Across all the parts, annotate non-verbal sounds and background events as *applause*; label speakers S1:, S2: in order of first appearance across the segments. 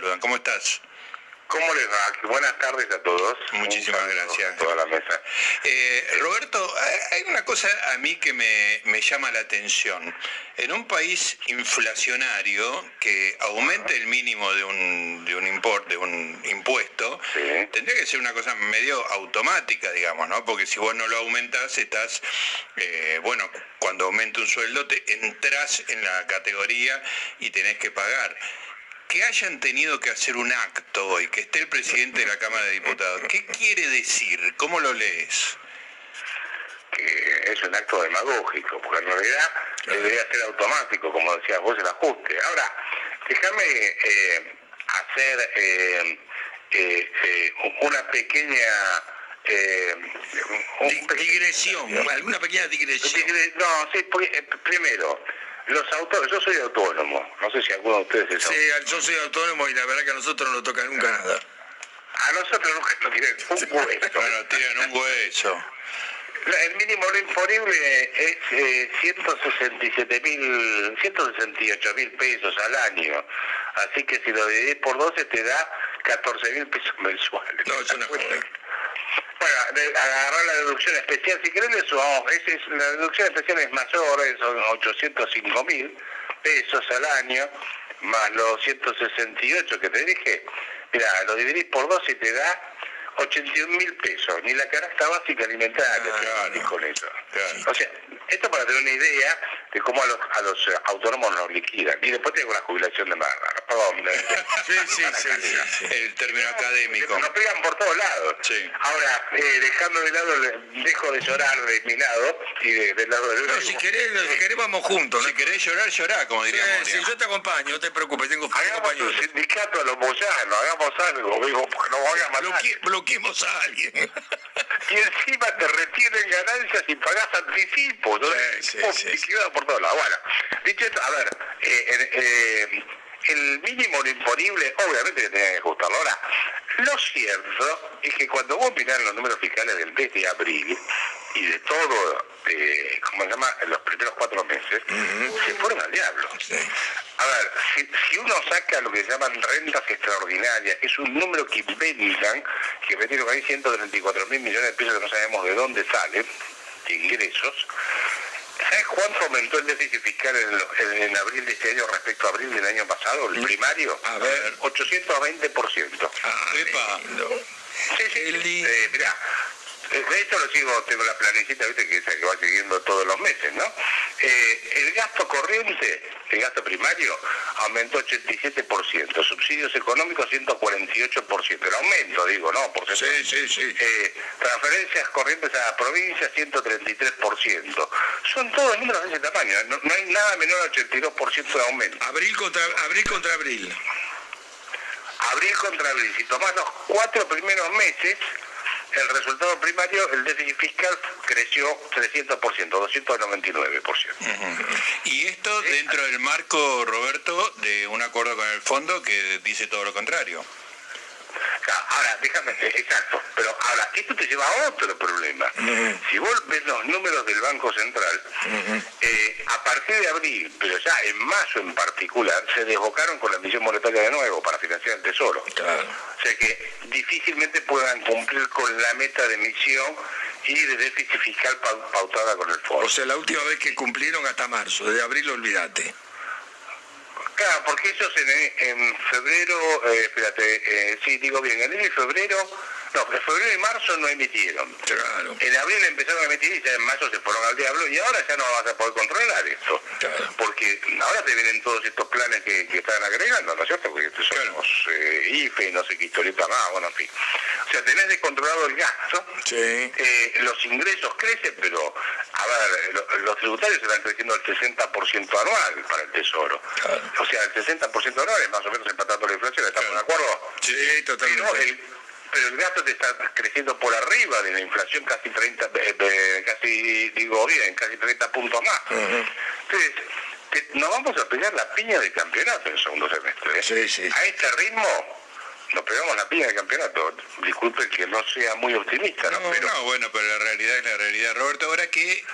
S1: Saludan. ¿Cómo estás?
S2: ¿Cómo les va? Buenas tardes a todos.
S1: Muchísimas gracias.
S2: Toda la mesa.
S1: Eh, Roberto, hay- una cosa a mí que me, me llama la atención. En un país inflacionario que aumente el mínimo de un, de un import, de un impuesto,
S2: Sí.
S1: tendría que ser una cosa medio automática, digamos, ¿no? Porque si vos no lo aumentás, estás, eh, bueno, cuando aumenta un sueldo, te entras en la categoría y tenés que pagar. Que hayan tenido que hacer un acto hoy, que esté el presidente de la Cámara de Diputados, ¿qué quiere decir? ¿Cómo lo lees?
S2: Que es un acto demagógico, porque en realidad debería ser automático, como decías vos, el ajuste. Ahora, déjame eh, hacer eh, eh, eh, una pequeña... eh, un
S3: digresión, alguna pequeña digresión.
S2: No, sí, porque, eh, primero, los autónomos, yo soy autónomo, no sé si alguno de ustedes es
S3: Sí,
S2: autónomo.
S3: yo soy autónomo y la verdad que a nosotros no nos toca nunca nada.
S2: A nosotros nunca nos tienen un hueso.
S1: Bueno, tiran un hueso.
S2: El mínimo no imponible es eh, 167 mil, 168 mil pesos al año. Así que si lo dividís por 12 te da 14 mil pesos mensuales.
S3: No, es una.
S2: Bueno, de- agarrar la deducción especial, si querés le sumamos, ese es- la deducción especial es mayor, son 805 mil pesos al año, más los 168 que te dije, mira, lo dividís por 12 y te da 81 mil pesos, ni la canasta básica alimentaria te
S1: Claro.
S2: salís con eso.
S1: Claro.
S2: O sea, esto para tener una idea de cómo a los, a los eh, autónomos los liquidan. Y después tengo la jubilación de marra, perdón.
S3: Sí, sí, sí, sí, sí.
S1: El término académico.
S2: nos pegan por todos lados.
S1: Sí.
S2: Ahora, eh, dejando de lado, dejo de llorar de mi lado y de- del lado de
S3: No, si querés, si querés vamos juntos. ¿no?
S1: Si querés llorar, llorá, como
S3: Sí,
S1: diría
S3: sí,
S1: Moria.
S3: yo te acompaño, no te preocupes, tengo,
S2: Hagamos un sindicato a los moyanos, hagamos algo, digo, porque nos van a matar.
S3: Bloque- bloqueemos a alguien.
S2: Y encima te retienen ganancias y pagás anticipos, ¿no?
S3: Sí, sí, *laughs*
S2: por todos lados. Bueno, dicho esto, a ver, eh, eh, el mínimo no imponible, obviamente que tenía que ajustarlo. Ahora, lo cierto es que cuando vos mirás los números fiscales del mes de abril y de todo, eh, ¿cómo se llama?, los primeros cuatro meses, se fueron al diablo.
S3: Sí.
S2: A ver, si, si uno saca lo que se llaman rentas extraordinarias, que es un número que inventan, que metieron ahí 134 mil millones de pesos que no sabemos de dónde salen, de ingresos, ¿sabes cuánto aumentó el déficit fiscal en, lo- en- en abril de este año respecto a abril del año pasado, el primario?
S3: A ver.
S2: 820%.
S3: Ah,
S1: Epa.
S2: Sí, sí. Eh, mirá, eh, de esto lo sigo, tengo la planecita, viste, que esa que va siguiendo todos los meses, ¿no? Eh, el gasto corriente, el gasto primario, aumentó 87%, subsidios económicos 148%, el aumento, digo, ¿no? Por
S3: Sí, sí, sí.
S2: eh, transferencias corrientes a la provincia, 133%. Son todos números de ese tamaño, ¿eh? no, no hay nada menor al 82% de aumento.
S3: Abril contra abril. Contra abril.
S2: Abril contra abril, si tomás los cuatro primeros meses, el resultado primario, el déficit fiscal creció 300%, 299%.
S1: Y esto dentro del marco, Roberto, de un acuerdo con el fondo que dice todo lo contrario.
S2: Ahora, déjame, eh, exacto, pero ahora, esto te lleva a otro problema. Si vos ves los números del Banco Central, eh, a partir de abril, pero ya en mayo en particular, se desbocaron con la emisión monetaria de nuevo para financiar el Tesoro.
S3: Claro.
S2: O sea que difícilmente puedan cumplir con la meta de emisión y de déficit fiscal pau- pautada con el fondo.
S3: O sea, la última vez que cumplieron hasta marzo, de abril olvídate.
S2: Claro, porque ellos en, en febrero, eh, espérate, eh, sí, digo bien, en enero y febrero, no, en febrero y marzo no emitieron.
S3: Claro.
S2: En abril empezaron a emitir y ya en mayo se fueron al diablo y ahora ya no vas a poder controlar esto.
S3: Claro.
S2: Porque ahora te vienen todos estos planes que, están agregando, ¿no es cierto? Porque son los eh, IFE y no sé qué historieta más, bueno, en fin. O sea, tenés descontrolado el gasto, eh, los ingresos crecen, pero, a ver, los tributarios están creciendo al 60% anual para el Tesoro. O sea, el 60% anual es más o menos empatando la inflación, ¿estamos de acuerdo?
S3: Sí, totalmente
S2: pero el gasto te está creciendo por arriba de la inflación casi 30, casi digo bien, casi 30 puntos más. Entonces, nos vamos a pegar la piña de campeonato en el segundo semestre. ¿eh?
S3: Sí, sí.
S2: A este ritmo nos pegamos la piña de campeonato. Disculpe que no sea muy optimista, ¿no?
S1: pero, no, bueno, pero la realidad es la realidad. Roberto, ahora que,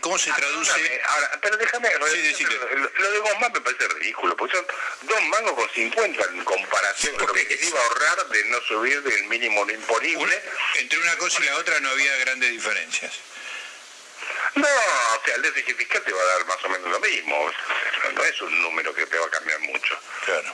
S1: ¿cómo se traduce?
S2: Ahora, pero déjame, sí, lo, de Guzmán me parece ridículo, porque son dos mangos con 50 en comparación con lo que iba a ahorrar de no subir del mínimo imponible.
S1: entre una cosa y la otra no había grandes diferencias.
S2: No, o sea, el déficit fiscal te va a dar más o menos lo mismo. No es un número que te va a cambiar mucho.
S1: Claro.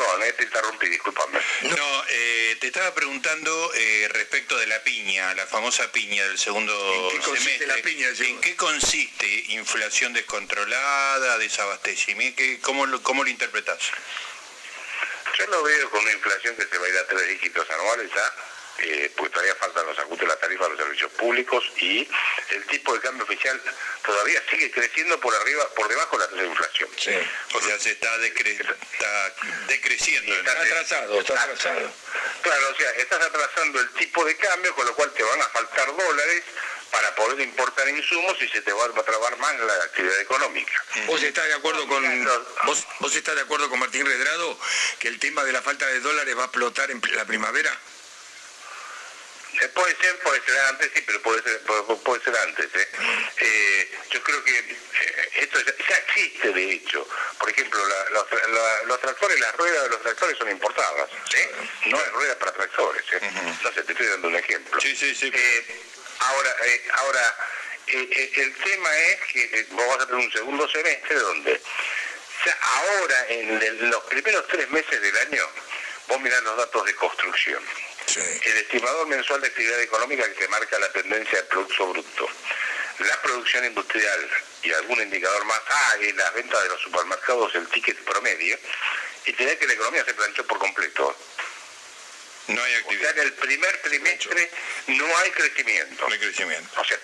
S2: Perdón, eh, te interrumpí, discúlpame.
S1: No, eh, te estaba preguntando eh, respecto de la piña, la famosa piña del segundo
S3: ¿En qué consiste La piña
S1: ¿En qué consiste? ¿Inflación descontrolada, desabastecimiento? ¿Cómo lo, cómo lo interpretás?
S2: Yo lo veo con una inflación que se va a ir a tres dígitos anuales ya eh, porque todavía faltan los ajustes de la tarifa de los servicios públicos y el tipo de cambio oficial todavía sigue creciendo por arriba, por debajo de la tasa de inflación.
S1: Sí. O sea, se está, decreciendo.
S3: Está, atrasado, está atrasado.
S2: Claro, o sea, estás atrasando el tipo de cambio, con lo cual te van a faltar dólares para poder importar insumos y se te va a trabar más la actividad económica.
S3: ¿Vos estás de acuerdo con vos, vos estás de acuerdo con Martín Redrado que el tema de la falta de dólares va a explotar en la primavera?
S2: Eh, puede ser, puede ser antes, sí, pero puede ser, puede, ser antes. ¿eh? Eh, yo creo que esto ya, existe, de hecho. Por ejemplo, los, tractores, las ruedas de los tractores son importadas. No hay ruedas para tractores. No sé, te estoy dando un ejemplo.
S1: Sí, sí, sí.
S2: ahora, ahora el tema es que vos vas a tener un segundo semestre donde ya ahora, en los primeros tres meses del año, vos mirás los datos de construcción el estimador mensual de actividad económica que marca la tendencia del Producto Bruto, la producción industrial y algún indicador más, ah, y las ventas de los supermercados, el ticket promedio, y tenés que la economía se planchó por completo.
S1: No hay actividad.
S2: O sea, en el primer trimestre no hay crecimiento.
S1: No hay crecimiento.
S2: O sea,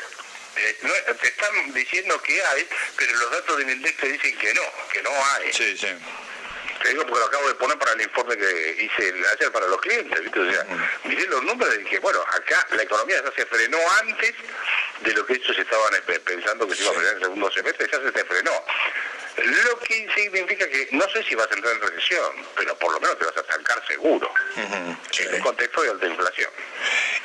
S2: eh, te están diciendo que hay, pero los datos del INDEX te dicen que no, que no hay.
S1: Sí, sí.
S2: Te digo porque lo acabo de poner para el informe que hice ayer para los clientes, ¿viste? O sea, miré los números y dije, bueno, acá la economía ya se frenó antes de lo que ellos estaban eh, pensando que se iba a frenar en el segundo semestre, ya se frenó. Lo que significa que no sé si vas a entrar en recesión, pero por lo menos te vas a estancar seguro, en un contexto de alta inflación.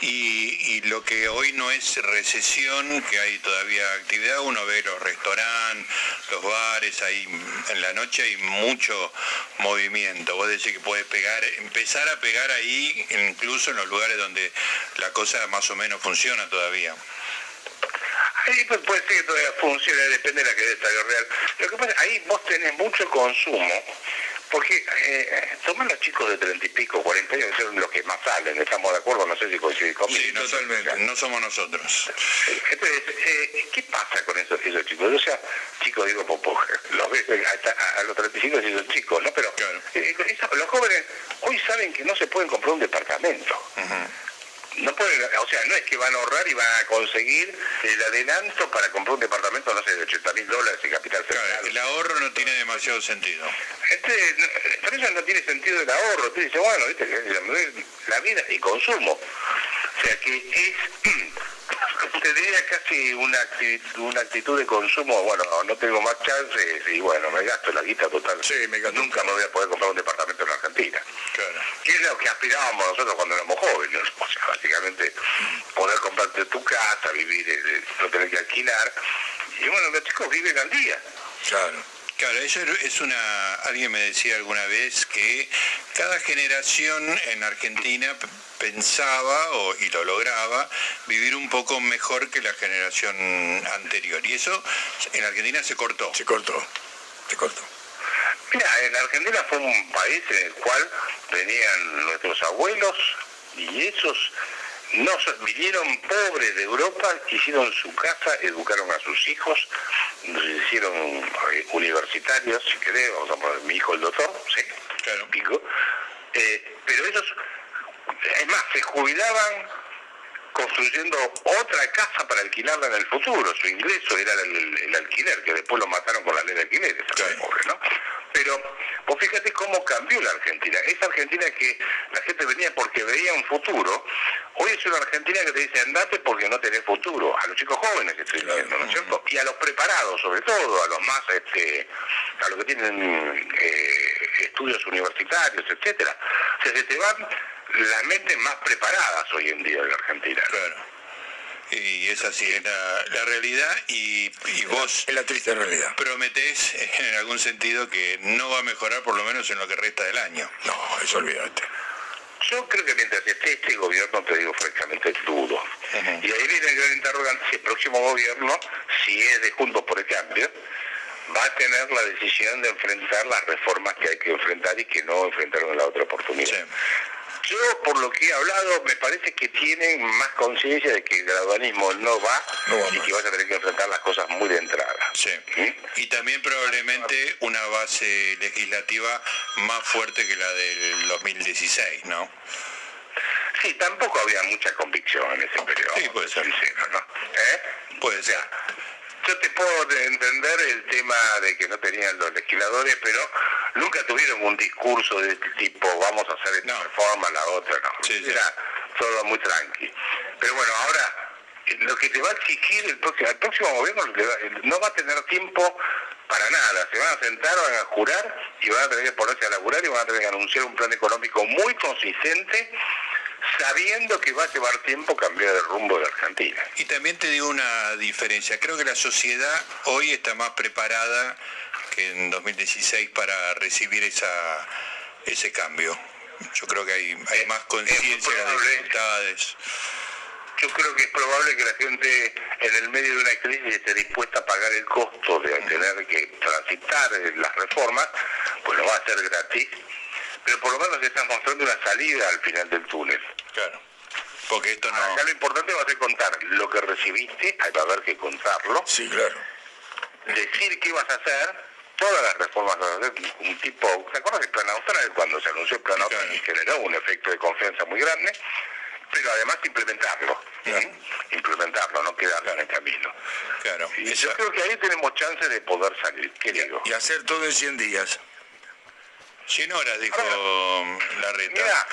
S1: Y, lo que hoy no es recesión, que hay todavía actividad, uno ve los restaurantes, los bares, ahí en la noche hay mucho movimiento. Vos decís que puede pegar, empezar a pegar ahí, incluso en los lugares donde la cosa más o menos funciona todavía.
S2: Ahí pues, puede ser que todavía funcione, depende de la que de estadio real. Lo que pasa, ahí vos tenés mucho consumo, porque eh, toman los chicos de treinta y pico, cuarenta años, que son los que más salen, ¿estamos de acuerdo? No sé si coincidís conmigo.
S1: Sí, totalmente, no somos nosotros.
S2: Entonces, eh, ¿qué pasa con esos, esos chicos? O sea, chicos digo, los ves eh, hasta a los 35 y son chicos, ¿no? Pero eh, los jóvenes hoy saben que no se pueden comprar un departamento no pueden, o sea, no es que van a ahorrar y van a conseguir el adelanto para comprar un departamento, no sé, de 80 mil dólares y capital
S1: federal. el ahorro no tiene demasiado sentido.
S2: Este, por eso no tiene sentido el ahorro. Tú dices, bueno, ¿viste? la vida y consumo. O sea que es *clears throat* te diría casi una actitud, una actitud de consumo, bueno, no tengo más chances y bueno, me gasto la guita total.
S3: Sí, me
S2: Nunca me voy a poder comprar un departamento en Argentina.
S1: Claro.
S2: Y es lo que aspirábamos nosotros cuando éramos jóvenes, o sea, básicamente poder comprarte tu casa, vivir, eh, eh, no tener que alquilar. Y bueno, los chicos viven al día.
S1: Claro. Claro, eso es una, alguien me decía alguna vez que cada generación en Argentina pensaba o, y lo lograba vivir un poco mejor que la generación anterior. Y eso en Argentina se cortó.
S3: Se cortó, se cortó.
S2: Mira, en Argentina fue un país en el cual venían nuestros abuelos y esos no vinieron pobres de Europa, hicieron su casa, educaron a sus hijos nos hicieron eh, universitarios, si querés, vamos a poner mi hijo el doctor, sí,
S1: Claro.
S2: pico, eh, pero ellos, es más, se jubilaban construyendo otra casa para alquilarla en el futuro. Su ingreso era el, el alquiler, que después lo mataron con la ley de alquileres,
S1: Claro.
S2: los pobres, ¿no? Pero vos fíjate cómo cambió la Argentina. Esa Argentina que la gente venía porque veía un futuro, hoy es una Argentina que te dice andate porque no tenés futuro. A los chicos jóvenes que estoy diciendo, ¿no es cierto? Y a los preparados, sobre todo, a los más, este, a los que tienen eh, estudios universitarios, etcétera. O sea, se te van las mentes más preparadas hoy en día en la Argentina.
S1: Claro. Y es así, es la, la realidad y, y vos
S3: Es la triste realidad.
S1: prometés en algún sentido que no va a mejorar por lo menos en lo que resta del año.
S3: No, eso olvídate.
S2: Yo creo que mientras esté este gobierno, te digo francamente, dudo. Y ahí viene el gran interrogante si el próximo gobierno, si es de Juntos por el Cambio, va a tener la decisión de enfrentar las reformas que hay que enfrentar y que no enfrentaron en la otra oportunidad.
S1: Sí.
S2: Yo, por lo que he hablado, me parece que tienen más conciencia de que el gradualismo no va,
S3: No va
S2: y que vas a tener que enfrentar las cosas muy de entrada.
S1: Sí.
S2: ¿Mm?
S1: Y también probablemente una base legislativa más fuerte que la del 2016, ¿no?
S2: Sí, tampoco había mucha convicción en ese periodo.
S1: Sí, puede ser.
S2: sincero, ¿no? ¿Eh?
S1: Puede
S2: O sea, yo te puedo de- entender el tema de que no tenían los legisladores, pero nunca tuvieron un discurso de este tipo, vamos a hacer esta
S1: No.
S2: reforma, la otra, no.
S1: Sí, sí.
S2: Era todo muy tranqui. Pero bueno, ahora, eh, lo que te va a exigir el próximo, el próximo gobierno eh, no va a tener tiempo para nada. Se van a sentar, van a jurar y van a tener que ponerse a laburar y van a tener que anunciar un plan económico muy consistente, sabiendo que va a llevar tiempo cambiar el rumbo de Argentina.
S1: Y también te digo una diferencia. Creo que la sociedad hoy está más preparada que en 2016 para recibir esa, ese cambio. Yo creo que hay, hay más conciencia de las dificultades.
S2: Yo creo que es probable que la gente en el medio de una crisis esté dispuesta a pagar el costo de tener que transitar las reformas, pues lo va a hacer gratis, pero por lo menos se está mostrando una salida al final del túnel.
S1: Claro. Porque esto no...
S2: Acá lo importante va a ser contar lo que recibiste, ahí va a haber que contarlo,
S3: Sí, claro.
S2: decir qué vas a hacer, todas las reformas vas a hacer, un tipo, ¿te acuerdas del plan austral? Cuando se anunció el plan austral y generó un efecto de confianza muy grande, pero además implementarlo, ¿eh? implementarlo, no quedarse en el camino.
S1: Claro.
S2: Y yo creo que ahí tenemos chance de poder salir, ¿qué digo?
S3: Y hacer todo en 100 días.
S1: 100 horas, dijo la reta.
S2: Mira,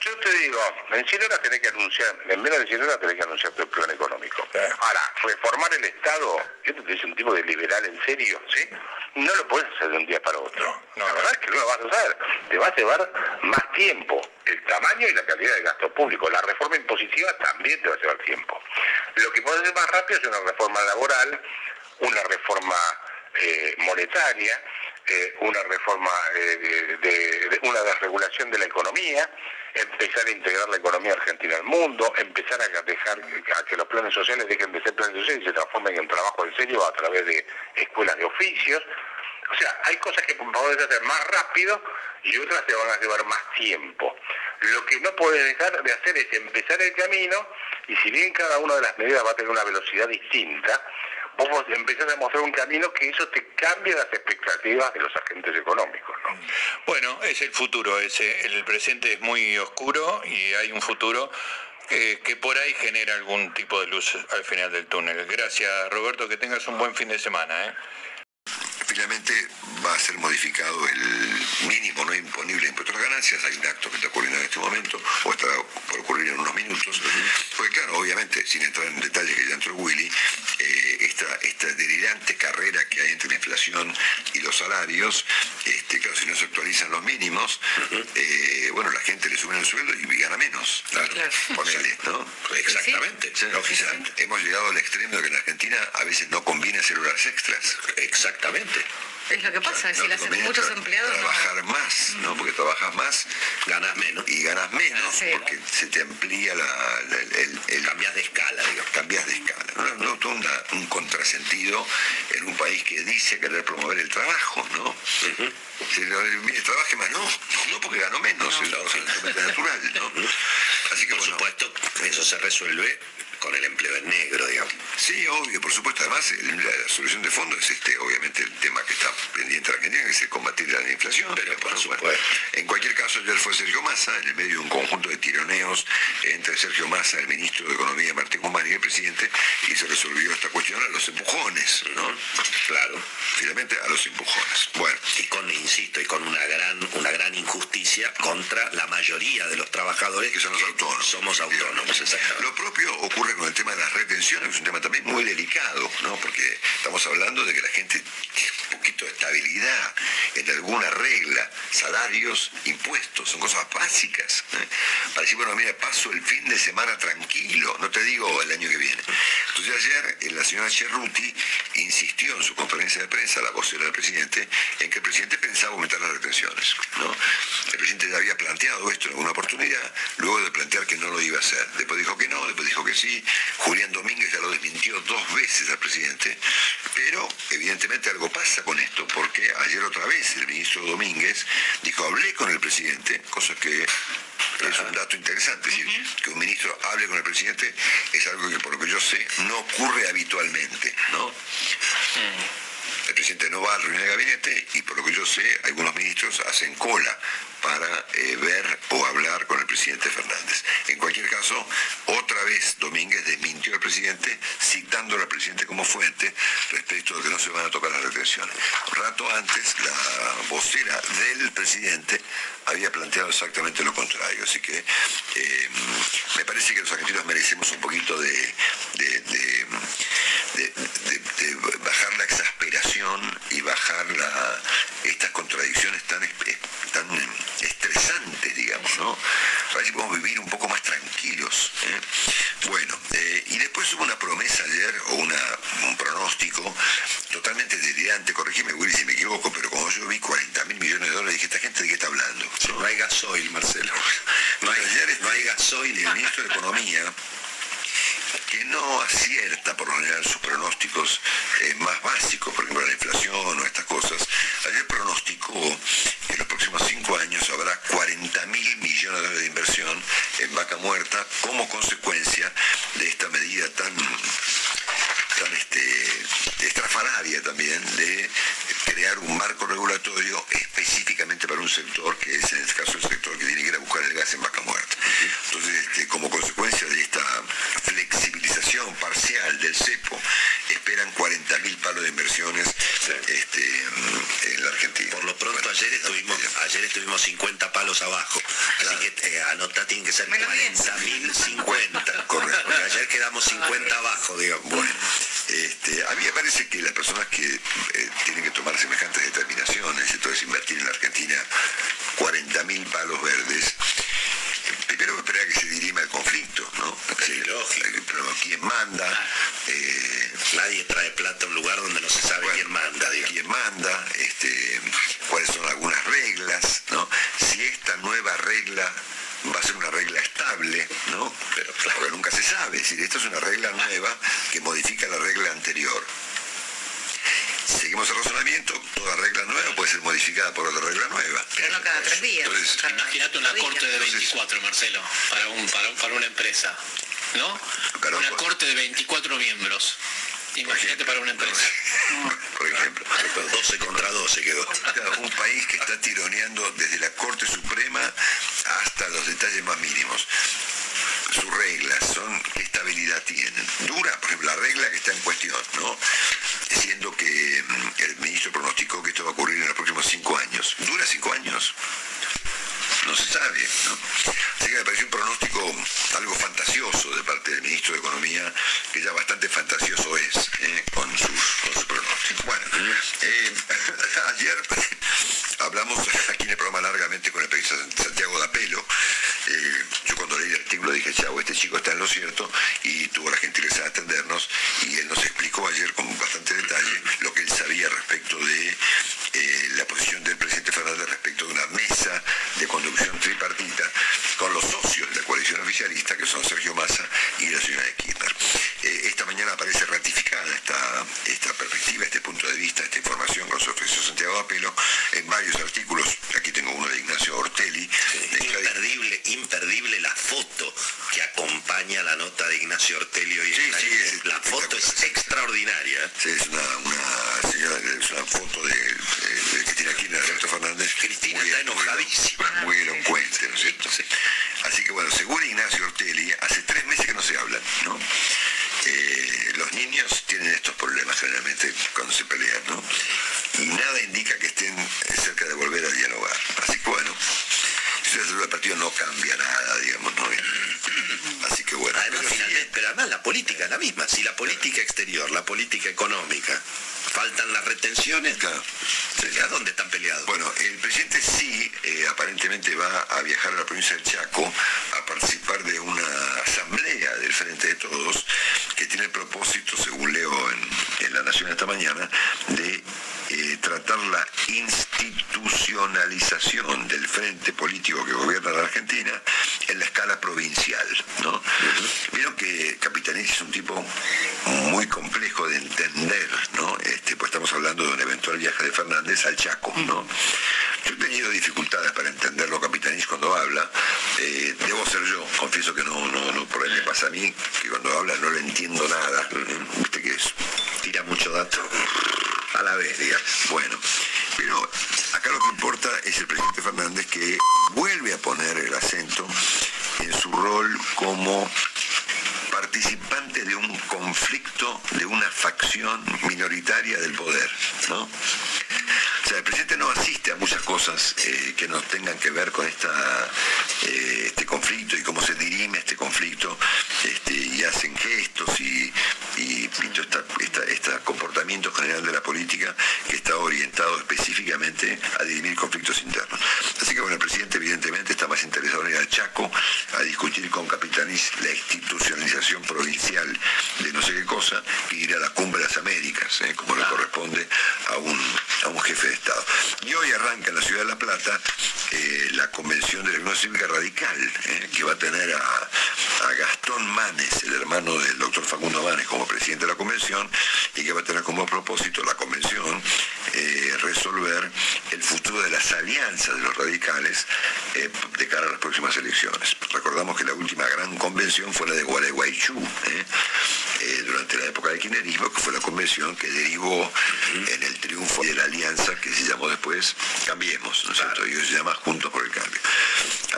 S2: yo te digo, en 100 horas tenés que anunciar, en menos de 100 horas tenés que anunciar tu plan económico.
S3: Claro.
S2: Ahora, reformar el Estado, esto te dice un tipo de liberal en serio, ¿sí? No lo puedes hacer de un día para otro.
S1: No, no,
S2: la
S1: no.
S2: verdad es que no lo vas a hacer. Te va a llevar más tiempo. El tamaño y la calidad del gasto público. La reforma impositiva también te va a llevar tiempo. Lo que puede ser más rápido es una reforma laboral, una reforma eh, monetaria, eh, una reforma eh, de, de- de una desregulación de la economía, empezar a integrar la economía argentina al mundo, empezar a dejar a que los planes sociales dejen de ser planes sociales y se transformen en trabajo en serio a través de escuelas de oficios. O sea, hay cosas que podés hacer más rápido y otras te van a llevar más tiempo. Lo que no puedes dejar de hacer es empezar el camino y si bien cada una de las medidas va a tener una velocidad distinta, vos empezás a mostrar un camino que eso te cambia las expectativas de los agentes económicos. ¿no?
S1: Bueno, es el futuro ese. El presente es muy oscuro y hay un futuro eh, que por ahí genera algún tipo de luz al final del túnel. Gracias, Roberto. Que tengas un buen fin de semana. ¿eh?
S4: Finalmente va a ser modificado el mínimo no imponible de impuestos a las ganancias. Hay un acto que está ocurriendo en este momento, o está por ocurrir en unos minutos. Porque claro, obviamente, sin entrar en detalles que ya entró Willy, eh, esta, esta delirante carrera que hay entre la inflación y los salarios, este, claro, si no se actualizan los mínimos, eh, bueno, la gente le sube el sueldo y gana menos. Claro,
S5: Claro.
S4: ponele, ¿no?
S6: Exactamente.
S4: Sí, hemos llegado al extremo de que en Argentina a veces no conviene hacer horas extras.
S6: Exactamente.
S5: Es lo que pasa, es
S4: No
S5: decir,
S4: te
S5: hacen
S4: conviene
S5: muchos empleados. no-
S4: Trabajar más, ¿no? Porque trabajas más
S6: Ganas menos.
S4: y ganas menos
S5: Sí.
S4: porque se te amplía la, la- el, el- el-
S6: Cambias de escala, digamos.
S4: cambias de escala. No, no, todo una- un contrasentido en un país que dice querer promover el trabajo, ¿no? Si lo- mire, trabaje más, no, no porque ganó menos, es natural, ¿no? Así que
S6: Por
S4: bueno,
S6: supuesto, eso se resuelve con el empleo en negro, digamos.
S4: Sí, obvio, por supuesto. Además, la solución de fondo es este, obviamente, el tema que está pendiente de Argentina, que es combatir la inflación.
S6: Pero, por supuesto.
S4: en cualquier caso, ayer fue Sergio Massa, en el medio de un conjunto de tironeos entre Sergio Massa, el ministro de Economía, Martín Guzmán y el presidente, y se resolvió esta cuestión a los empujones, ¿no?
S6: Claro.
S4: Finalmente, a los empujones. Bueno.
S6: Y con, insisto, y con una gran, una gran injusticia contra la mayoría de los trabajadores
S4: que son los autónomos.
S6: Somos autónomos, exactamente.
S4: Lo propio ocurre con el tema de las retenciones, es un tema también muy delicado, ¿no? Porque estamos hablando de que la gente tiene un poquito de estabilidad en alguna regla, salarios, impuestos, son cosas básicas. ¿eh? Para decir, bueno, mira, paso el fin de semana tranquilo, no te digo el año que viene. Entonces ayer eh, la señora Cerruti insistió en su conferencia de prensa, la vocera del presidente, en que el presidente pensaba aumentar las retenciones. ¿no? El presidente ya había planteado esto en alguna oportunidad, luego de plantear que no lo iba a hacer. Después dijo que no, después dijo que sí. Julián Domínguez ya lo desmintió dos veces al presidente, pero evidentemente algo pasa con esto, porque ayer otra vez el ministro Domínguez dijo, hablé con el presidente, cosa que es un dato interesante, es decir, que un ministro hable con el presidente es algo que por lo que yo sé no ocurre habitualmente, ¿no? El presidente no va a reunión de gabinete y por lo que yo sé, algunos ministros hacen cola para eh, ver o hablar con el presidente Fernández. En cualquier caso, otra vez Domínguez desmintió al presidente, citándolo al presidente como fuente respecto de que no se van a tocar las retenciones. Un rato antes, la vocera del presidente había planteado exactamente lo contrario. Así que eh, me parece que los argentinos merecemos un poquito de- de- de- de bajar la exasperación y bajar la- estas contradicciones tan, tan estresantes, digamos, ¿no? Para ver si podemos vivir un poco más tranquilos. ¿eh? Bueno, eh, y después hubo una promesa ayer, o una, un pronóstico totalmente delirante, corregime Willy si me equivoco, pero como yo vi 40 mil millones de dólares, dije, ¿esta gente de qué está hablando?
S6: No hay gasoil, Marcelo. No hay,
S4: Ayer
S6: no hay gasoil.
S4: el ministro de Economía, que no acierta por lo general sus pronósticos eh, más básicos, por ejemplo la inflación o estas cosas, ayer pronosticó que en los próximos cinco años habrá 40 mil millones de dólares de inversión en vaca muerta como consecuencia de esta medida tan tan este, estrafalaria también de crear un marco regulatorio específicamente para un sector que es en este caso el sector que tiene que ir a buscar el gas en vaca muerta. Entonces, este, como consecuencia de esta flexibilización parcial del cepo, esperan 40 mil palos de inversiones este, en la Argentina.
S6: Por lo pronto ayer estuvimos, ayer estuvimos 50 palos abajo. Así que eh, anotá, tienen que ser
S5: Menos
S6: 40.050.
S4: Correcto.
S6: Porque ayer quedamos 50 abajo, digamos.
S4: Bueno, este, a mí me parece que las personas que eh, tienen que tomar semejantes determinaciones, entonces invertir en la Argentina 40 mil palos verdes, primero esperar que se dirima el conflicto, ¿no?
S6: Sí, lógico.
S4: Pero quién manda, eh,
S6: Nadie trae plata a un lugar donde no se sabe
S4: bueno,
S6: quién manda, digamos.
S4: quién manda, este, cuáles son algunas reglas, ¿no? Si esta nueva regla va a ser una regla estable, ¿no? Pero claro, nunca se sabe. Es decir, esta es una regla nueva que modifica la regla anterior. Seguimos el razonamiento, toda regla nueva puede ser modificada por otra regla nueva.
S5: Pero no cada tres días.
S4: Entonces,
S5: Cada
S7: Imagínate una
S5: cinco
S7: corte de
S5: días.
S7: 24, Marcelo, para, un, para, un- para una empresa, ¿no?
S4: Claro,
S7: una
S4: pues.
S7: Corte de 24 miembros. Imagínate para una empresa. *laughs*
S4: Por ejemplo,
S6: 12 contra 12 quedó. *laughs*
S4: Un país que está tironeando desde la Corte Suprema hasta los detalles más mínimos. Sus reglas son, ¿qué estabilidad tienen? Dura, por ejemplo, la regla que está en cuestión, ¿no? Siendo que mm, el ministro pronosticó que esto va a ocurrir en los próximos cinco años. ¿Dura cinco años? No se sabe, ¿no? Así que me pareció un pronóstico algo fantasioso de parte del ministro de Economía, que ya bastante fantasioso es ¿eh? con, sus, con sus pronósticos. Bueno, eh, *laughs* ayer hablamos aquí en el programa largamente con el periodista Santiago Dapelo. Eh, yo cuando leí el artículo dije, chavo, este chico está en lo cierto y tuvo la gentileza de atendernos y él nos explicó ayer con bastante detalle lo que él sabía respecto de eh, la posición del presidente Fernández respecto de una mesa de conducción tripartita con los socios de la coalición oficialista, que son Sergio Massa y la señora de Kirchner. Eh, esta mañana aparece ratificada esta, esta perspectiva, este punto de vista, esta información con su ofreció Santiago Apelo en varios artículos. Aquí tengo uno de Ignacio Ortelli.
S6: Imperdible, imperdible la foto que acompaña la nota de Ignacio Ortelli
S4: Sí, es una, una señora, es una foto de, de Cristina Kirchner, Alberto Fernández.
S6: Cristina
S4: muy-
S6: está enojadísima.
S4: Muy, muy elocuente, ¿no es cierto? Así que bueno, según Ignacio Ortelli, hace tres meses que no se hablan, ¿no? Eh, los niños tienen estos problemas generalmente cuando se pelean, ¿no? Y nada indica que estén cerca de volver a dialogar. Así que bueno, el partido no cambia nada, digamos, ¿no? Así que bueno.
S6: Además,
S4: pero sí,
S6: finalmente, pero además la política es la misma. Si la política exterior, la política económica, faltan las retenciones,
S4: Claro.
S6: ¿a dónde están peleados?
S4: Bueno, el presidente sí eh, aparentemente va a viajar a la provincia del Chaco a participar de una asamblea del Frente de Todos que tiene el propósito, según leo en, en La Nación esta mañana, de eh, tratar la institucionalización del frente político que gobierna la Argentina en la escala provincial. ¿no? Vieron que Capitanich es un tipo muy complejo de entender, ¿no? Este, pues estamos hablando de un eventual viaje de Fernández al Chaco, ¿no? Yo he tenido dificultades para entenderlo Capitanich cuando habla. Eh, debo ser yo, confieso que no, no, no, por ahí me pasa a mí, que cuando habla no le entiendo nada. Viste que es, tira mucho dato a la vez, digamos. Bueno, pero acá lo que importa es el presidente Fernández que vuelve a poner el acento en su rol como participante de un conflicto de una facción minoritaria del poder, ¿no? O sea, el presidente no asiste a muchas cosas eh, que no tengan que ver con esta, eh, este conflicto y cómo se dirime este conflicto este, y hacen gestos y, y todo esta, este comportamiento general de la política que está orientado específicamente a dirimir conflictos internos. Así que bueno, el presidente evidentemente está más interesado en ir al Chaco a discutir con Capitanis la institucionalización provincial de no sé qué cosa que ir a la cumbre de las Américas, ¿eh? como le corresponde a un, a un jefe de Estado. Y hoy arranca en la ciudad de La Plata eh, la convención de la Unión Cívica Radical, ¿eh? que va a tener a, a Gastón Manes, el hermano del doctor Facundo Manes, como presidente de la convención, y que va a tener como propósito la convención eh, resolver el futuro de las alianzas de los radicales eh, de cara a las próximas elecciones. Recordamos que la última gran convención fue la de Gualeguaychú, durante la época del kirchnerismo, que fue la convención que derivó en el triunfo de la alianza que se llamó después Cambiemos, ¿no es cierto? Y hoy se llama Juntos por el Cambio.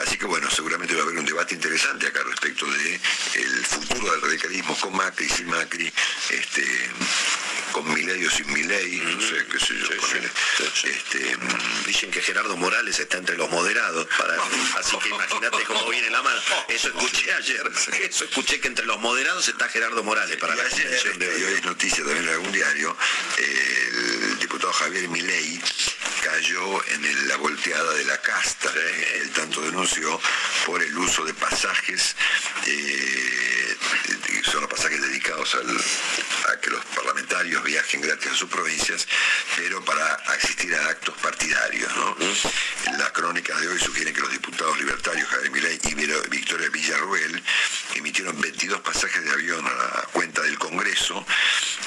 S4: Así que bueno, seguramente va a haber un debate interesante acá respecto de el futuro del radicalismo con Macri, sin Macri, este, con Milei o sin Milei, no sé, qué sé yo, ponele. Este, mm,
S6: Dicen que Gerardo Morales está entre los moderados, para, así que imagínate cómo viene la mano. Eso escuché ayer, eso escuché que entre los moderados está Gerardo Morales para
S4: y
S6: la
S4: ayer,
S6: de
S4: y hoy
S6: hoy.
S4: es noticia también en algún diario, eh, el diputado Javier Milei cayó en la volteada de la casta, eh, él tanto denunció por el uso de pasajes, eh, son los pasajes dedicados al- a que los parlamentarios viajen gratis a sus provincias, pero para asistir a actos partidarios. ¿no? Las crónicas de hoy sugieren que los diputados libertarios Javier Milei y Victoria Villarruel emitieron 22 pasajes de avión a la cuenta del Congreso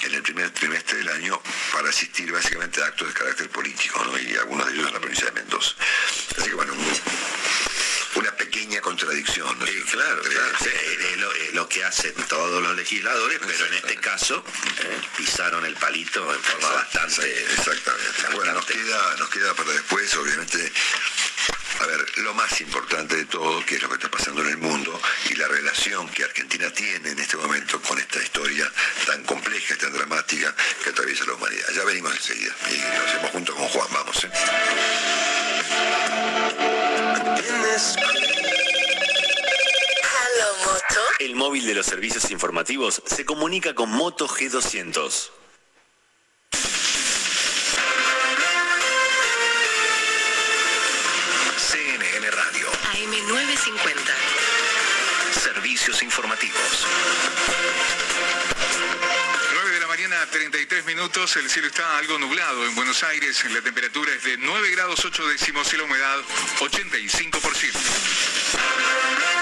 S4: en el primer trimestre del año para asistir básicamente a actos de carácter político, ¿no? y algunos de ellos en la provincia de Mendoza. Así que bueno, un- una pequeña contradicción. ¿no cierto?
S6: claro,
S4: Entre-
S6: claro. Sí, es lo, es lo que hacen todos los legisladores, pero en este caso eh, pisaron el palito en forma bastante...
S4: Exactamente. Bueno, nos queda, nos queda para después, obviamente, a ver, lo más importante de todo, que es lo que está pasando en el mundo y la relación que Argentina tiene en este momento con esta historia tan compleja y tan dramática que atraviesa la humanidad. Ya venimos enseguida y lo hacemos junto con Juan, vamos. ¿eh?
S8: El móvil de los servicios informativos se comunica con Moto G200.
S9: CNN Radio.
S5: AM950.
S9: Servicios informativos.
S10: 9 de la mañana, 33 minutos. El cielo está algo nublado en Buenos Aires. La temperatura es de 9 grados 8 décimos y la humedad 85%.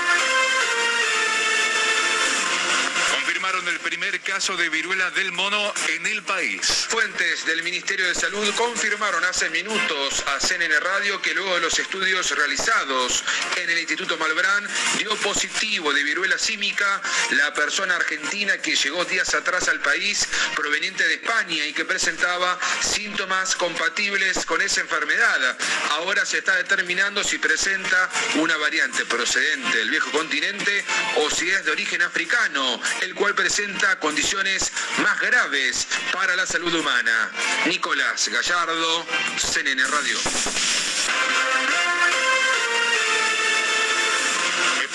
S10: El primer caso de viruela del mono en el país.
S5: Fuentes del Ministerio de Salud confirmaron hace minutos a CNN Radio que luego de los estudios realizados en el Instituto Malbrán dio positivo de viruela símica la persona argentina que llegó días atrás al país proveniente de España y que presentaba síntomas compatibles con esa enfermedad. Ahora se está determinando si presenta una variante procedente del viejo continente o si es de origen africano, el cual presenta condiciones más graves para la salud humana. Nicolás Gallardo, CNN Radio.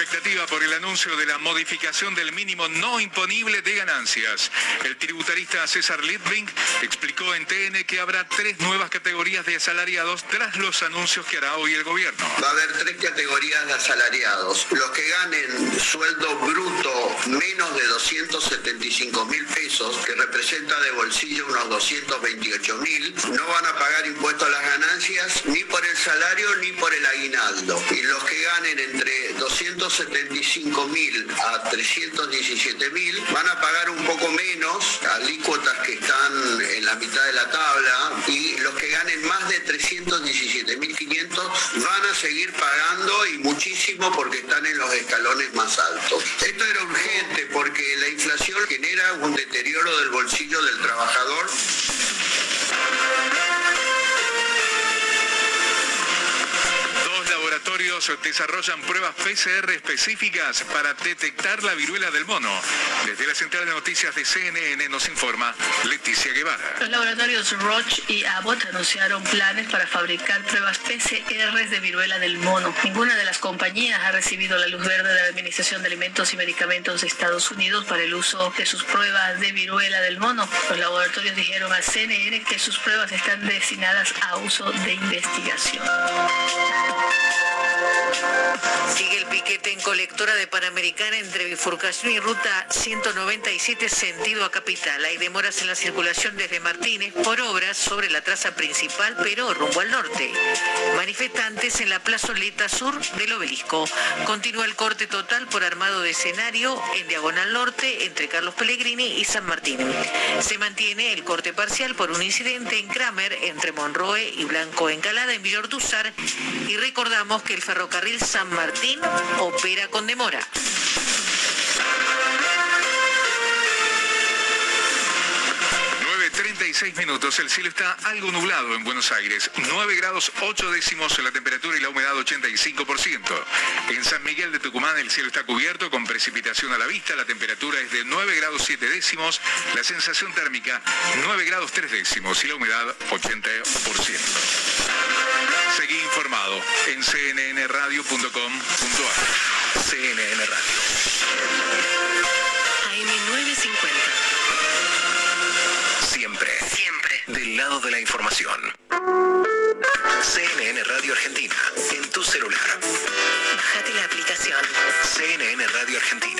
S10: Expectativa por el anuncio de la modificación del mínimo no imponible de ganancias. El tributarista César Littling explicó en TN que habrá tres nuevas categorías de asalariados tras los anuncios que hará hoy el gobierno.
S11: Va a haber tres categorías de asalariados. Los que ganen sueldo bruto menos de 275 mil pesos, que representa de bolsillo unos 228 mil, no van a pagar impuestos a las ganancias ni por el salario ni por el aguinaldo. Y los que ganen entre 200 75 mil a 317 mil van a pagar un poco menos, alícuotas que están en la mitad de la tabla, y los que ganen más de 317 mil 500 van a seguir pagando y muchísimo porque están en los escalones más altos. Esto era urgente porque la inflación genera un deterioro del bolsillo del trabajador.
S10: Laboratorios desarrollan pruebas PCR específicas para detectar la viruela del mono. Desde la central de noticias de CNN nos informa Leticia Guevara.
S12: Los laboratorios Roche y Abbott anunciaron planes para fabricar pruebas PCR de viruela del mono. Ninguna de las compañías ha recibido la luz verde de la Administración de Alimentos y Medicamentos de Estados Unidos para el uso de sus pruebas de viruela del mono. Los laboratorios dijeron a CNN que sus pruebas están destinadas a uso de investigación.
S13: Sigue el piquete en colectora de Panamericana entre bifurcación y ruta 197 sentido a Capital. Hay demoras en la circulación desde Martínez por obras sobre la traza principal, pero rumbo al norte. Manifestantes en la plazoleta sur del obelisco. Continúa el corte total por armado de escenario en diagonal norte entre Carlos Pellegrini y San Martín. Se mantiene el corte parcial por un incidente en Kramer entre Monroe y Blanco Encalada en Villordúzar y recordamos que el ferrocarril San Martín opera con demora.
S10: 36 minutos. El cielo está algo nublado en Buenos Aires. 9 grados 8 décimos la temperatura y la humedad 85%. En San Miguel de Tucumán el cielo está cubierto con precipitación a la vista. La temperatura es de 9 grados 7 décimos. La sensación térmica 9 grados 3 décimos y la humedad 80%. Seguí informado en cnnradio.com.ar.
S9: CNN Radio.
S13: AM950.
S9: Del lado de la información. CNN Radio Argentina. En tu celular.
S13: Bájate la aplicación.
S9: CNN Radio Argentina.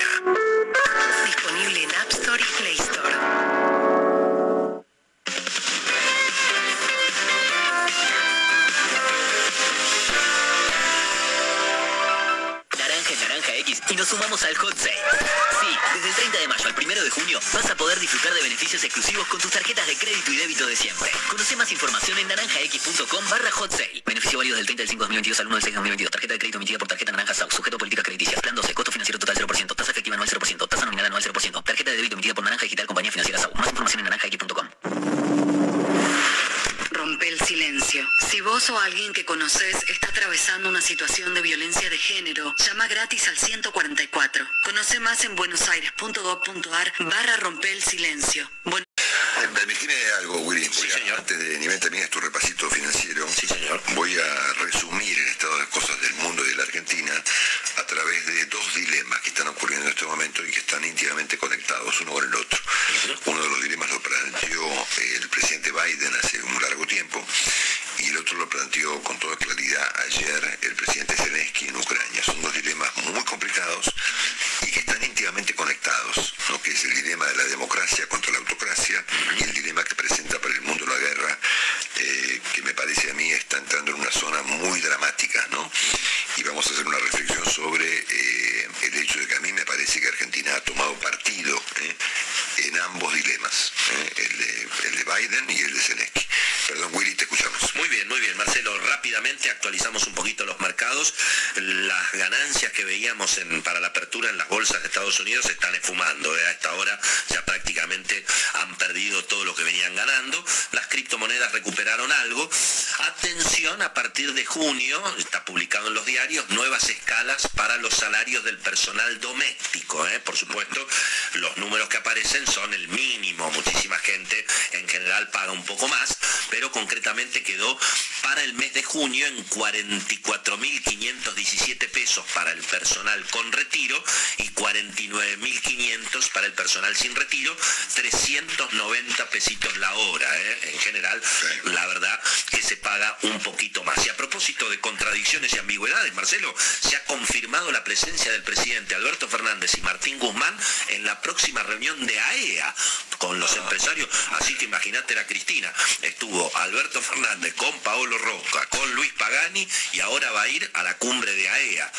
S14: naranjax.com barra hot sale. Beneficio válido del 30 del 5 2022 al 1 del 6 2022. Tarjeta de crédito emitida por tarjeta Naranja Sau. Sujeto a políticas crediticias. Plan 12. Costo financiero total 0%. Tasa efectiva anual 0%. Tasa nominal anual 0%. Tarjeta de débito emitida por Naranja Digital Compañía Financiera Sau. Más información en naranjax.com.
S15: Rompe el silencio. Si vos o alguien que conoces está atravesando una situación de violencia de género, llama gratis al 144. Conoce más en buenosaires.gov.ar barra rompe el silencio. Buen-
S4: Eh, Permitime algo, Willy. Voy a- Antes de ni me termines tu repasito financiero, sí, señor. voy a resumir el estado de cosas del mundo y de la Argentina a través de dos dilemas que están ocurriendo en este momento y que están íntimamente conectados uno con el otro. Uno de los dilemas lo planteó el presidente Biden hace un largo tiempo y el otro lo planteó con toda claridad ayer el presidente Zelensky en Ucrania. Son dos dilemas muy complicados y que están íntimamente conectados, ¿no? que es el dilema de la democracia contra la autocracia y el dilema que presenta para el mundo la guerra, eh, que me parece a mí está entrando en una zona muy dramática, ¿no? Y vamos a hacer una reflexión sobre eh, el hecho de que a mí me parece que Argentina ha tomado partido ¿eh? Biden y el de Zelensky. Perdón, Willy, te escuchamos.
S6: Muy bien, muy bien, Marcelo. Rápidamente actualizamos un poquito los mercados. Las ganancias que veíamos en, para la apertura en las bolsas de Estados Unidos se están esfumando. ¿eh? A esta hora ya prácticamente han perdido todo lo que venían ganando. Las criptomonedas recuperaron algo. Atención, a partir de junio, está publicado en los diarios, nuevas escalas para los salarios del personal doméstico. ¿eh? Por supuesto, los números que aparecen son el mínimo. Muchísima gente en general paga un poco más, pero concretamente quedó para el mes de junio en 44.517 pesos para el personal con retiro y 49.500 para el personal sin retiro, 390 pesitos la hora. ¿eh? En general, la verdad que se paga un poquito más. Y a propósito de contradicciones y ambigüedades, Marcelo, se ha confirmado la presencia del presidente Alberto Fernández y Martín Guzmán en la próxima reunión de AEA con los empresarios. Así que imagínate la Cristina. Estuvo Alberto Fernández con Paolo Roca, con Luis Pagani y ahora va a ir a la cumbre de AEA.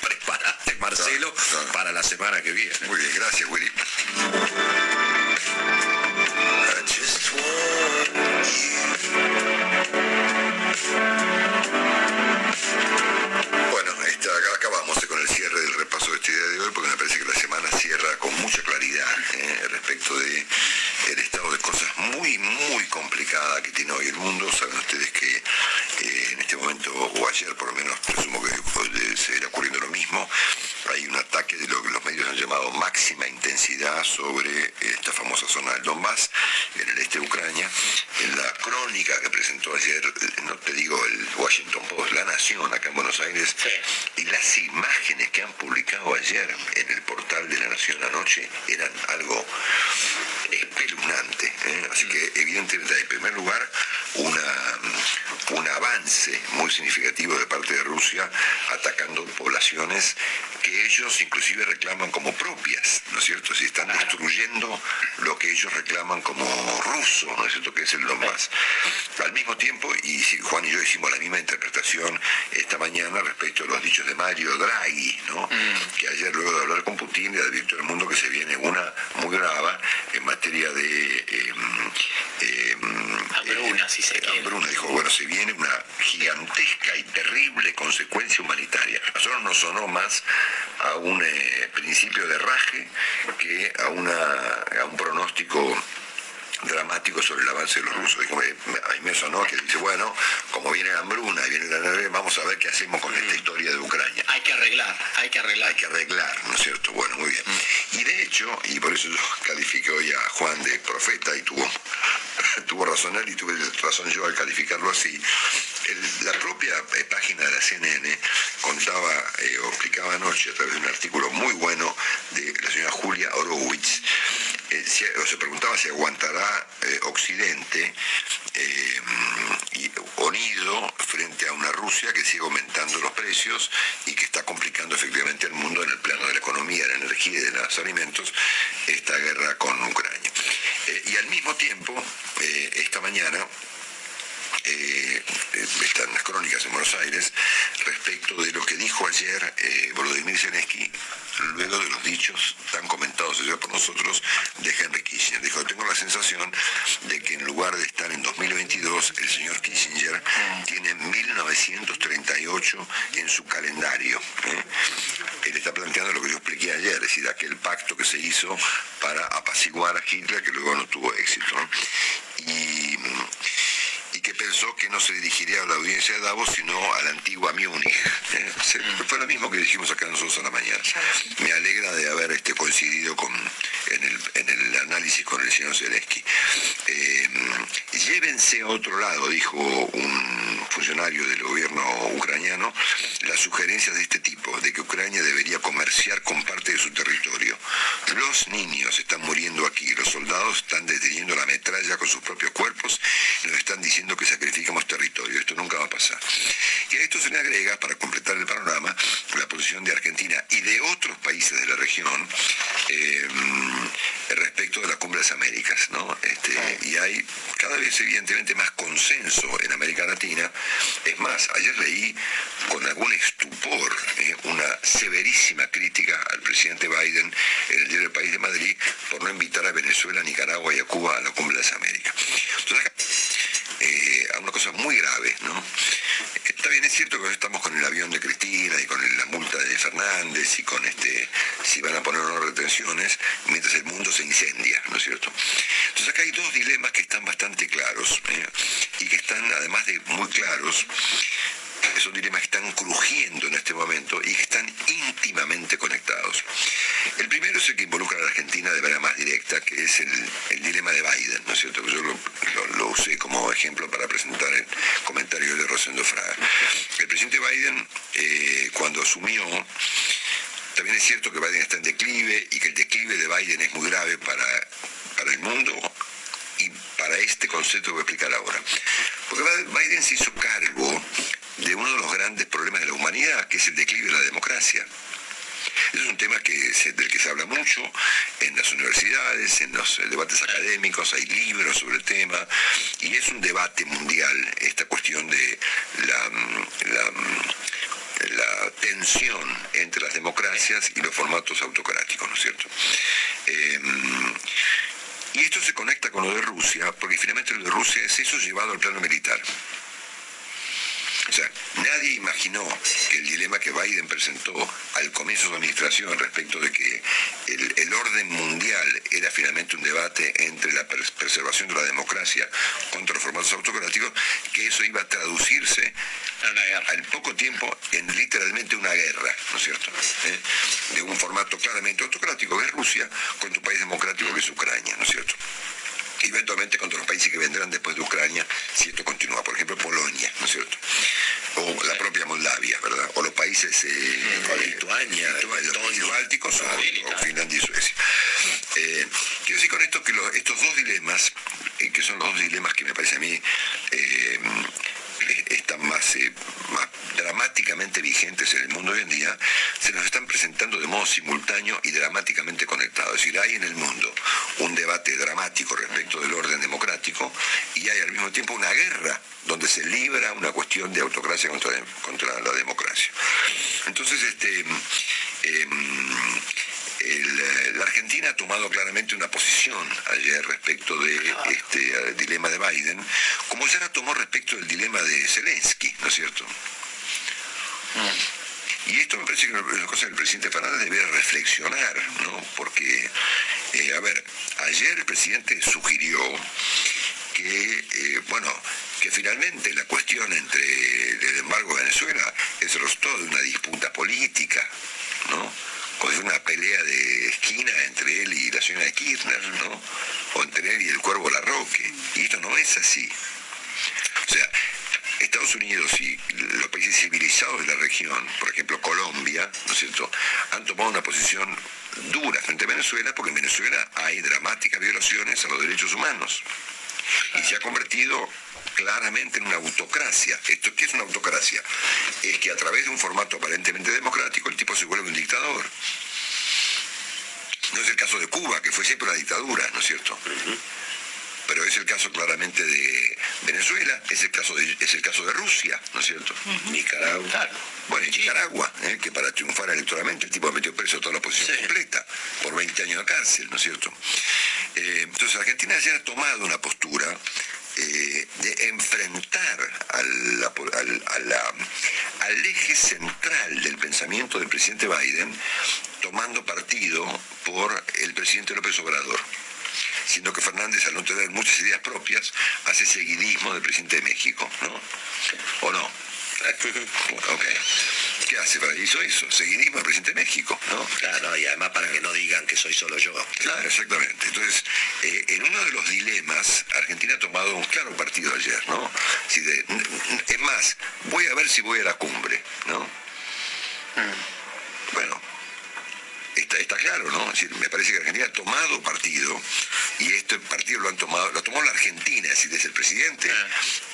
S6: Prepárate, Marcelo, para la semana que viene.
S4: Muy bien, gracias, Willy. Bueno, esta, acabamos con el cierre del repaso de este día de hoy porque me parece que la semana cierra con mucha claridad eh, respecto de el estado de cosas muy, muy complicada que tiene hoy el mundo. Saben ustedes que eh, en este momento, o ayer por lo menos, presumo que puede seguir ocurriendo lo mismo, hay un ataque de lo que los medios han llamado máxima intensidad sobre esta famosa zona del Donbass, en el este de Ucrania. En la crónica que presentó ayer, no te digo el Washington Post, La Nación, acá en Buenos Aires, y las imágenes que han publicado ayer en el portal de La Nación anoche eran algo espeluznante. ¿eh? Así que evidentemente, en primer lugar, una, un avance muy significativo de parte de Rusia atacando poblaciones que ellos inclusive reclaman como propias, ¿no es cierto? Si están destruyendo lo que ellos reclaman como ruso, ¿no es cierto? Que es el Donbass. Al mismo tiempo, y Juan y yo hicimos la misma interpretación mañana respecto a los dichos de Mario Draghi, ¿no? Que ayer luego de hablar con Putin le advirtió al mundo que se viene una muy grave en materia de... Eh, eh,
S7: hambruna, si se quiere.
S4: Hambruna, dijo, bueno, se viene una gigantesca y terrible consecuencia humanitaria. A nosotros nos sonó más a un eh, principio de raje que a, una, a un pronóstico dramático sobre el avance de los rusos. Dijo, me, a mí me sonó que dice, bueno, como viene la hambruna y viene la nave, vamos a ver qué hacemos con esta historia de Ucrania.
S7: Hay que arreglar, hay que arreglar.
S4: Hay que arreglar, ¿no es cierto? Bueno, muy bien. Y de hecho, y por eso yo califiqué hoy a Juan de profeta y tuvo, *laughs* tuvo razón él y tuve razón yo al calificarlo así, el, la propia eh, página de la CNN contaba eh, o explicaba anoche a través de un artículo muy bueno de la señora Julia Horowitz, eh, si, o se preguntaba si aguantará eh, Occidente eh, unido frente a una Rusia que sigue aumentando los precios y que está complicando efectivamente el mundo en el plano de la economía, de la energía y de los alimentos, esta guerra con Ucrania. y al mismo tiempo, esta mañana, eh, están las crónicas en Buenos Aires respecto de lo que dijo ayer eh, Volodymyr Zelensky luego de los dichos tan comentados ayer por nosotros de Henry Kissinger. Dijo, tengo la sensación de que en lugar de estar en 2022, el señor Kissinger tiene 1938 en su calendario. ¿eh? Él está planteando lo que yo expliqué ayer, es decir, aquel pacto que se hizo para apaciguar a Hitler, que luego no tuvo éxito. y que pensó que no se dirigiría a la audiencia de Davos, sino a la antigua Múnich. ¿eh? Se- Fue lo mismo que dijimos acá nosotros a la mañana. Me alegra de haber este, coincidido con, en, el, en el análisis con el señor Zelensky. Eh, llévense a otro lado, dijo un funcionario del gobierno ucraniano, las sugerencias de este tipo, de que Ucrania debería comerciar con parte de su territorio. Los niños están muriendo aquí, los soldados están deteniendo la metralla con sus propios cuerpos nos están diciendo que sacrificamos territorio. Esto nunca va a pasar. Y a esto se le agrega, para completar el panorama, la posición de Argentina y de otros países de la región eh, respecto de la cumbre de las Américas. ¿no? Este, y hay cada vez evidentemente más consenso en América Latina. Es más, ayer leí con algún estupor eh, una severísima crítica al presidente Biden en el diario El País de Madrid por no invitar a Venezuela, Nicaragua y a Cuba a la cumbre de las Américas. Cierto que estamos con el avión de Cristina y con la multa de Fernández y con este, si van a poner o no retenciones, mientras el mundo se incendia, ¿no es cierto? Entonces acá hay dos dilemas que están bastante claros ¿eh? y que están, además de muy claros, son dilemas que están crujiendo en este momento y que están íntimamente conectados. El primero es el que involucra a la Argentina de manera más directa, que es el, dilema de Biden, ¿no es cierto? Yo lo, usé como ejemplo para presentar el comentario de Rosendo Fraga. El presidente Biden, eh, cuando asumió, también es cierto que Biden está en declive y que el declive de Biden es muy grave para, para el mundo y para este concepto que voy a explicar ahora. Porque Biden se hizo cargo de uno de los grandes problemas de la humanidad, que es el declive de la democracia. Es un tema que del que se habla mucho en las universidades, en los debates académicos, hay libros sobre el tema, y es un debate mundial esta cuestión de la, la, tensión entre las democracias y los formatos autocráticos, ¿no es cierto? Em, y esto se conecta con lo de Rusia, porque finalmente lo de Rusia es eso llevado al plano militar. O sea, nadie imaginó que el dilema que Biden presentó al comienzo de su administración respecto de que el, orden mundial era finalmente un debate entre la preservación de la democracia contra los formatos autocráticos, que eso iba a traducirse al poco tiempo en literalmente una guerra, ¿no es cierto? ¿Eh? De un formato claramente autocrático que es Rusia contra un país democrático que es Ucrania, ¿no es cierto? Eventualmente contra los países que vendrán después de Ucrania, si esto continúa. Por ejemplo, Polonia, ¿no es cierto? O la propia Moldavia, ¿verdad? O los países... Eh,
S6: Lituania,
S4: los bálticos o, Finlandia y Suecia. Eh, quiero decir con esto que estos dos dilemas, eh, que son los dos dilemas que me parece a mí están más, más dramáticamente vigentes en el mundo hoy en día, se nos están presentando de modo simultáneo y dramáticamente conectados. Es decir, hay en el mundo un debate dramático respecto del orden democrático y hay al mismo tiempo una guerra donde se libra una cuestión de autocracia contra, contra la democracia. Entonces, este, em, la Argentina ha tomado claramente una posición ayer respecto de este dilema de Biden, como ya la tomó respecto del dilema de Zelensky, ¿no es cierto? Y esto me parece que es cosa que el presidente Fernández debe reflexionar, ¿no? Porque, eh, a ver, ayer el presidente sugirió que, eh, bueno, que finalmente la cuestión entre el embargo de Venezuela es rostro de una disputa política, ¿no? O es una pelea de esquina entre él y la señora Kirchner, ¿no? O entre él y el cuervo Larroque. Y esto no es así. O sea, Estados Unidos y los países civilizados de la región, por ejemplo Colombia, ¿no es cierto?, han tomado una posición dura frente a Venezuela porque en Venezuela hay dramáticas violaciones a los derechos humanos y se ha convertido claramente en una autocracia. ¿Esto qué es una autocracia? Es que a través de un formato aparentemente democrático el tipo se vuelve un dictador. No es el caso de Cuba, que fue siempre una dictadura, ¿no es cierto? Pero es el caso claramente de Venezuela, es el caso de, es el caso de Rusia, ¿no es cierto? Nicaragua. Bueno, Nicaragua, ¿eh? que para triunfar electoralmente el tipo ha metido preso a toda la oposición completa, por 20 años de cárcel, ¿no es cierto? Eh, entonces Argentina ya ha tomado una postura eh, de enfrentar al, al, eje central del pensamiento del presidente Biden, tomando partido por el presidente López Obrador siendo que Fernández, al no tener muchas ideas propias, hace seguidismo del presidente de México, ¿no? ¿O no? *laughs* Okay. ¿Qué hace para eso? Eso, seguidismo del presidente de México, ¿no?
S6: Claro, y además para que no digan que soy solo yo.
S4: Claro, exactamente. Entonces, eh, en uno de los dilemas, Argentina ha tomado un claro partido ayer, ¿no? es más, voy a ver si voy a la cumbre, ¿no? Mm. Bueno, está, claro, ¿no? me parece que Argentina ha tomado partido y este partido lo han tomado, lo tomó la Argentina, es decir, desde el presidente ah.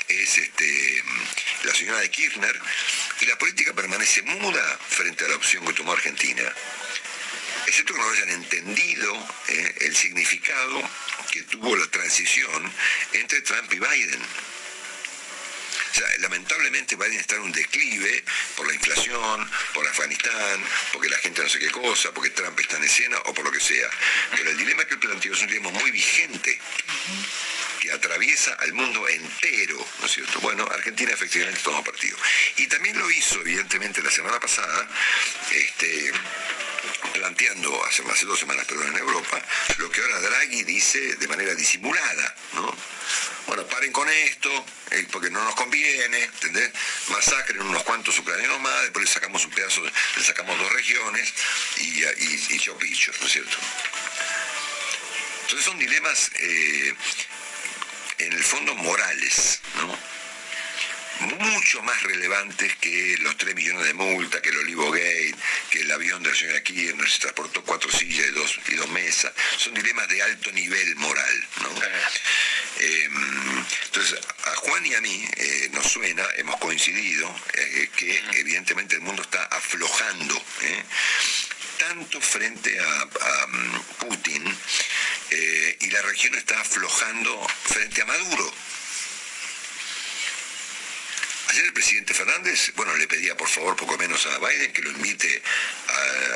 S4: es este, la señora de Kirchner y la política permanece muda frente a la opción que tomó Argentina. Excepto que no hayan entendido eh, el significado que tuvo la transición entre Trump y Biden lamentablemente Biden está en un declive por la inflación, por Afganistán, porque la gente no sé qué cosa, porque Trump está en escena o por lo que sea. Pero el dilema que él planteó es un dilema muy vigente, que atraviesa al mundo entero, ¿no es cierto? Bueno, Argentina efectivamente tomó partido. Y también lo hizo, evidentemente, la semana pasada, este, planteando, hace más de dos semanas, perdón, en Europa, lo que ahora Draghi dice de manera disimulada, ¿no? Bueno, paren con esto, eh, porque no nos conviene, ¿entendés? Masacren unos cuantos ucranianos más, después le sacamos un pedazo, le sacamos dos regiones y, y, y yo ¿no es cierto? Entonces son dilemas eh, en el fondo morales, ¿no? Mucho más relevantes que los 3 millones de multa, que el Olivo Gate, que el avión de la señora Kirchner se transportó cuatro sillas y dos, y dos mesas. Son dilemas de alto nivel moral. ¿no? Em, entonces, a Juan y a mí eh, nos suena, hemos coincidido, eh, que evidentemente el mundo está aflojando, tanto frente a mm, Putin, eh, y la región está aflojando frente a Maduro. Ayer el presidente Fernández, bueno, le pedía por favor poco menos a Biden que lo invite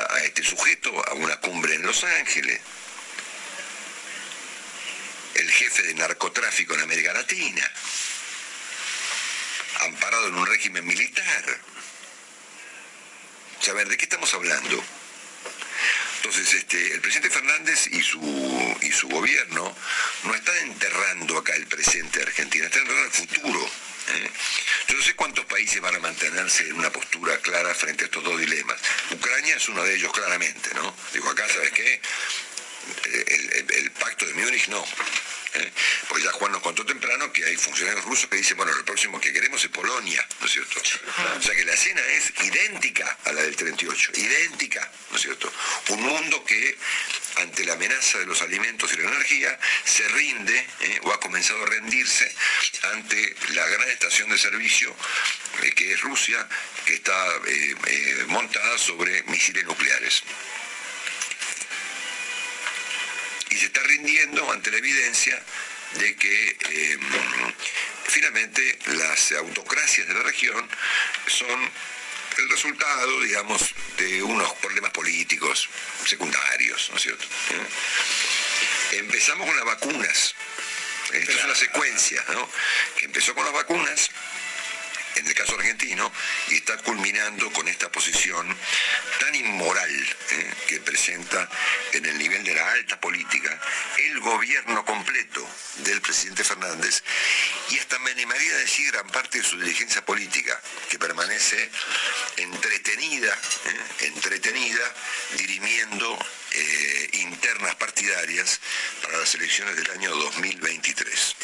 S4: a, este sujeto a una cumbre en Los Ángeles. El jefe de narcotráfico en América Latina, amparado en un régimen militar. Saber, ¿de qué estamos hablando? Entonces, este, el presidente Fernández y su, y su gobierno no están enterrando acá el presente de Argentina, están enterrando el futuro. Yo no sé cuántos países van a mantenerse en una postura clara frente a estos dos dilemas. Ucrania es uno de ellos claramente, ¿no? Digo, acá, ¿sabes qué? el, el pacto de Múnich no. ¿eh? Pues ya Juan nos contó temprano que hay funcionarios rusos que dicen, bueno, lo próximo que queremos es Polonia, ¿no es cierto? O sea que la escena es idéntica a la del 38, idéntica, ¿no es cierto? Un mundo que ante la amenaza de los alimentos y la energía se rinde ¿eh? o ha comenzado a rendirse ante la gran estación de servicio eh, que es Rusia, que está montada sobre misiles nucleares. y se está rindiendo ante la evidencia de que finalmente las autocracias de la región son el resultado, digamos, de unos problemas políticos secundarios, ¿no es cierto? ¿Eh? Empezamos con las vacunas. Esta es una secuencia, ¿no? Que empezó con las vacunas, en el caso argentino, y está culminando con esta posición tan inmoral eh, que presenta en el nivel de la alta política el gobierno completo del presidente Fernández y hasta me animaría a decir gran parte de su dirigencia política, que permanece entretenida, eh, entretenida, dirimiendo eh, internas partidarias para las elecciones del año 2023.